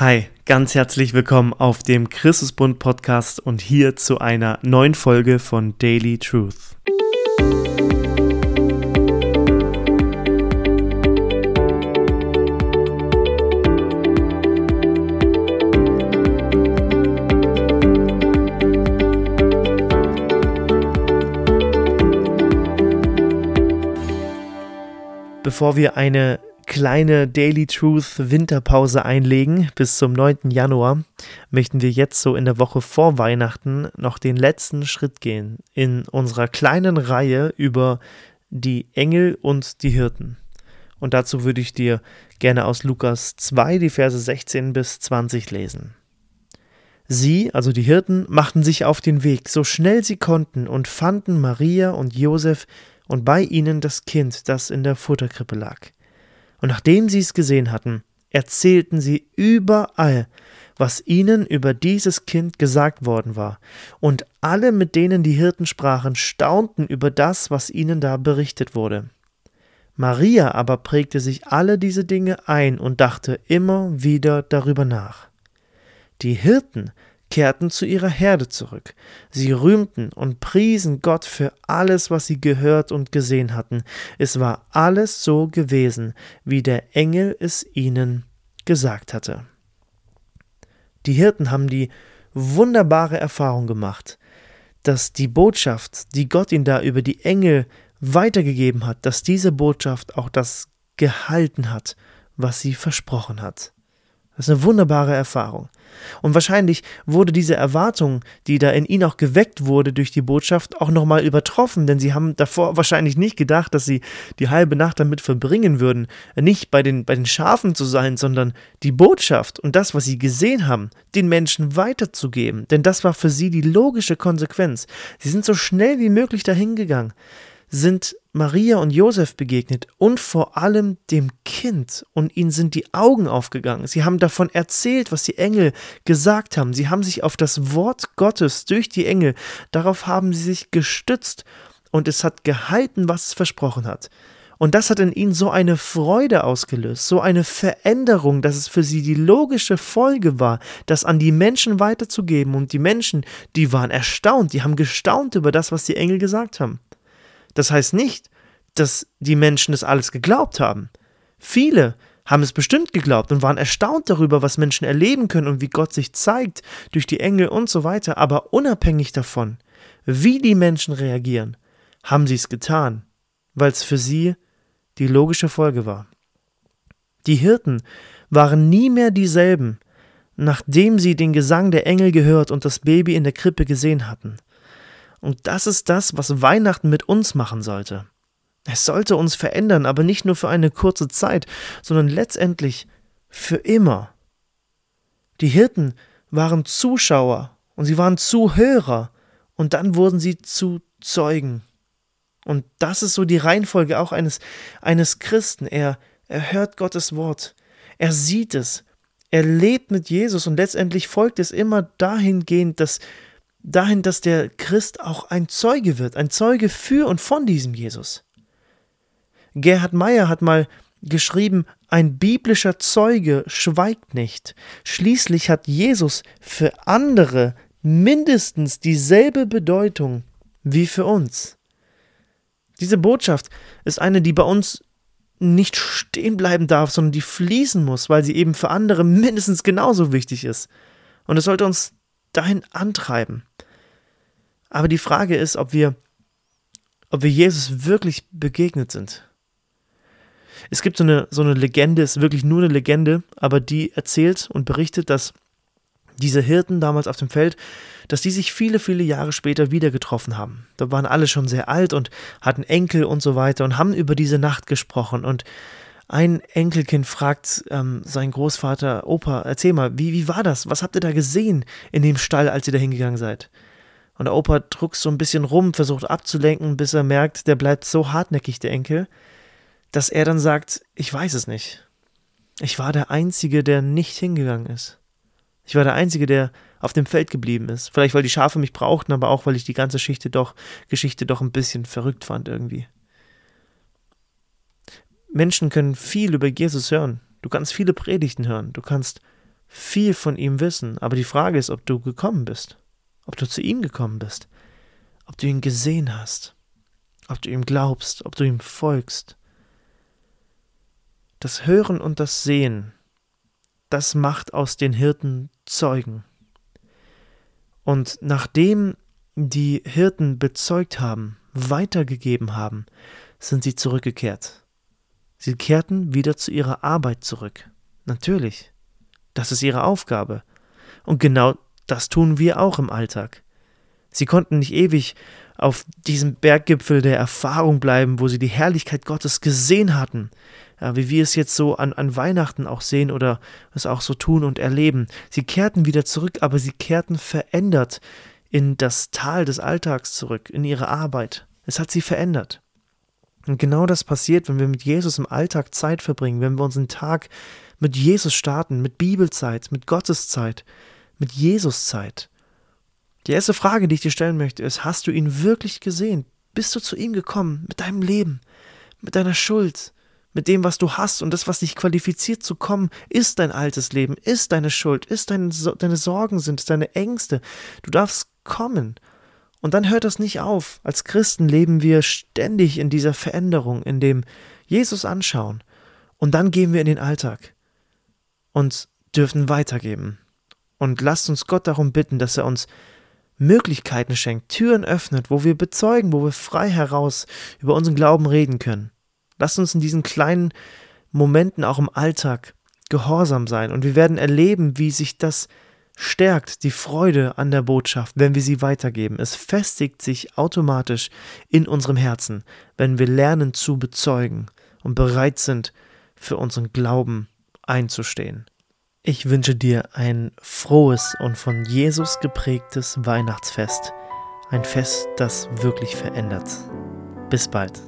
Hi, ganz herzlich willkommen auf dem Christusbund Podcast und hier zu einer neuen Folge von Daily Truth. Bevor wir eine kleine Daily Truth Winterpause einlegen bis zum 9. Januar, möchten wir jetzt so in der Woche vor Weihnachten noch den letzten Schritt gehen in unserer kleinen Reihe über die Engel und die Hirten. Und dazu würde ich dir gerne aus Lukas 2 die Verse 16 bis 20 lesen. Sie, also die Hirten, machten sich auf den Weg, so schnell sie konnten, und fanden Maria und Josef und bei ihnen das Kind, das in der Futterkrippe lag. Und nachdem sie es gesehen hatten, erzählten sie überall, was ihnen über dieses Kind gesagt worden war. Und alle, mit denen die Hirten sprachen, staunten über das, was ihnen da berichtet wurde. Maria aber prägte sich alle diese Dinge ein und dachte immer wieder darüber nach. Die Hirten kehrten zu ihrer Herde zurück. Sie rühmten und priesen Gott für alles, was sie gehört und gesehen hatten. Es war alles so gewesen, wie der Engel es ihnen gesagt hatte. Die Hirten haben die wunderbare Erfahrung gemacht, dass die Botschaft, die Gott ihnen da über die Engel weitergegeben hat, dass diese Botschaft auch das gehalten hat, was sie versprochen hat. Das ist eine wunderbare Erfahrung. Und wahrscheinlich wurde diese Erwartung, die da in ihn auch geweckt wurde durch die Botschaft, auch nochmal übertroffen, denn sie haben davor wahrscheinlich nicht gedacht, dass sie die halbe Nacht damit verbringen würden, nicht bei den, bei den Schafen zu sein, sondern die Botschaft und das, was sie gesehen haben, den Menschen weiterzugeben. Denn das war für sie die logische Konsequenz. Sie sind so schnell wie möglich dahingegangen sind Maria und Josef begegnet und vor allem dem Kind und ihnen sind die Augen aufgegangen. Sie haben davon erzählt, was die Engel gesagt haben. Sie haben sich auf das Wort Gottes durch die Engel, darauf haben sie sich gestützt und es hat gehalten, was es versprochen hat. Und das hat in ihnen so eine Freude ausgelöst, so eine Veränderung, dass es für sie die logische Folge war, das an die Menschen weiterzugeben. Und die Menschen, die waren erstaunt, die haben gestaunt über das, was die Engel gesagt haben. Das heißt nicht, dass die Menschen das alles geglaubt haben. Viele haben es bestimmt geglaubt und waren erstaunt darüber, was Menschen erleben können und wie Gott sich zeigt durch die Engel und so weiter. Aber unabhängig davon, wie die Menschen reagieren, haben sie es getan, weil es für sie die logische Folge war. Die Hirten waren nie mehr dieselben, nachdem sie den Gesang der Engel gehört und das Baby in der Krippe gesehen hatten. Und das ist das, was Weihnachten mit uns machen sollte. Es sollte uns verändern, aber nicht nur für eine kurze Zeit, sondern letztendlich für immer. Die Hirten waren Zuschauer und sie waren Zuhörer und dann wurden sie zu Zeugen. Und das ist so die Reihenfolge auch eines, eines Christen. Er, er hört Gottes Wort, er sieht es, er lebt mit Jesus und letztendlich folgt es immer dahingehend, dass dahin, dass der Christ auch ein Zeuge wird, ein Zeuge für und von diesem Jesus. Gerhard Meyer hat mal geschrieben, ein biblischer Zeuge schweigt nicht. Schließlich hat Jesus für andere mindestens dieselbe Bedeutung wie für uns. Diese Botschaft ist eine, die bei uns nicht stehen bleiben darf, sondern die fließen muss, weil sie eben für andere mindestens genauso wichtig ist. Und es sollte uns dahin antreiben. Aber die Frage ist, ob wir, ob wir Jesus wirklich begegnet sind. Es gibt so eine, so eine Legende, ist wirklich nur eine Legende, aber die erzählt und berichtet, dass diese Hirten damals auf dem Feld, dass die sich viele, viele Jahre später wieder getroffen haben. Da waren alle schon sehr alt und hatten Enkel und so weiter und haben über diese Nacht gesprochen. Und ein Enkelkind fragt ähm, seinen Großvater, Opa, erzähl mal, wie, wie war das? Was habt ihr da gesehen in dem Stall, als ihr da hingegangen seid? Und der Opa druckst so ein bisschen rum, versucht abzulenken, bis er merkt, der bleibt so hartnäckig, der Enkel, dass er dann sagt, ich weiß es nicht. Ich war der Einzige, der nicht hingegangen ist. Ich war der Einzige, der auf dem Feld geblieben ist. Vielleicht, weil die Schafe mich brauchten, aber auch, weil ich die ganze Geschichte doch, Geschichte doch ein bisschen verrückt fand irgendwie. Menschen können viel über Jesus hören. Du kannst viele Predigten hören. Du kannst viel von ihm wissen, aber die Frage ist, ob du gekommen bist, ob du zu ihm gekommen bist, ob du ihn gesehen hast, ob du ihm glaubst, ob du ihm folgst. Das Hören und das Sehen, das macht aus den Hirten Zeugen. Und nachdem die Hirten bezeugt haben, weitergegeben haben, sind sie zurückgekehrt. Sie kehrten wieder zu ihrer Arbeit zurück. Natürlich. Das ist ihre Aufgabe. Und genau das tun wir auch im Alltag. Sie konnten nicht ewig auf diesem Berggipfel der Erfahrung bleiben, wo sie die Herrlichkeit Gottes gesehen hatten, ja, wie wir es jetzt so an, an Weihnachten auch sehen oder es auch so tun und erleben. Sie kehrten wieder zurück, aber sie kehrten verändert in das Tal des Alltags zurück, in ihre Arbeit. Es hat sie verändert. Und genau das passiert, wenn wir mit Jesus im Alltag Zeit verbringen, wenn wir unseren Tag mit Jesus starten, mit Bibelzeit, mit Gotteszeit, mit Jesuszeit. Die erste Frage, die ich dir stellen möchte, ist, hast du ihn wirklich gesehen? Bist du zu ihm gekommen mit deinem Leben, mit deiner Schuld, mit dem, was du hast und das, was dich qualifiziert zu kommen, ist dein altes Leben, ist deine Schuld, ist deine, deine Sorgen sind, deine Ängste. Du darfst kommen. Und dann hört das nicht auf. Als Christen leben wir ständig in dieser Veränderung, in dem Jesus anschauen. Und dann gehen wir in den Alltag und dürfen weitergeben. Und lasst uns Gott darum bitten, dass er uns Möglichkeiten schenkt, Türen öffnet, wo wir bezeugen, wo wir frei heraus über unseren Glauben reden können. Lasst uns in diesen kleinen Momenten auch im Alltag gehorsam sein und wir werden erleben, wie sich das stärkt, die Freude an der Botschaft, wenn wir sie weitergeben. Es festigt sich automatisch in unserem Herzen, wenn wir lernen zu bezeugen und bereit sind, für unseren Glauben einzustehen. Ich wünsche dir ein frohes und von Jesus geprägtes Weihnachtsfest. Ein Fest, das wirklich verändert. Bis bald.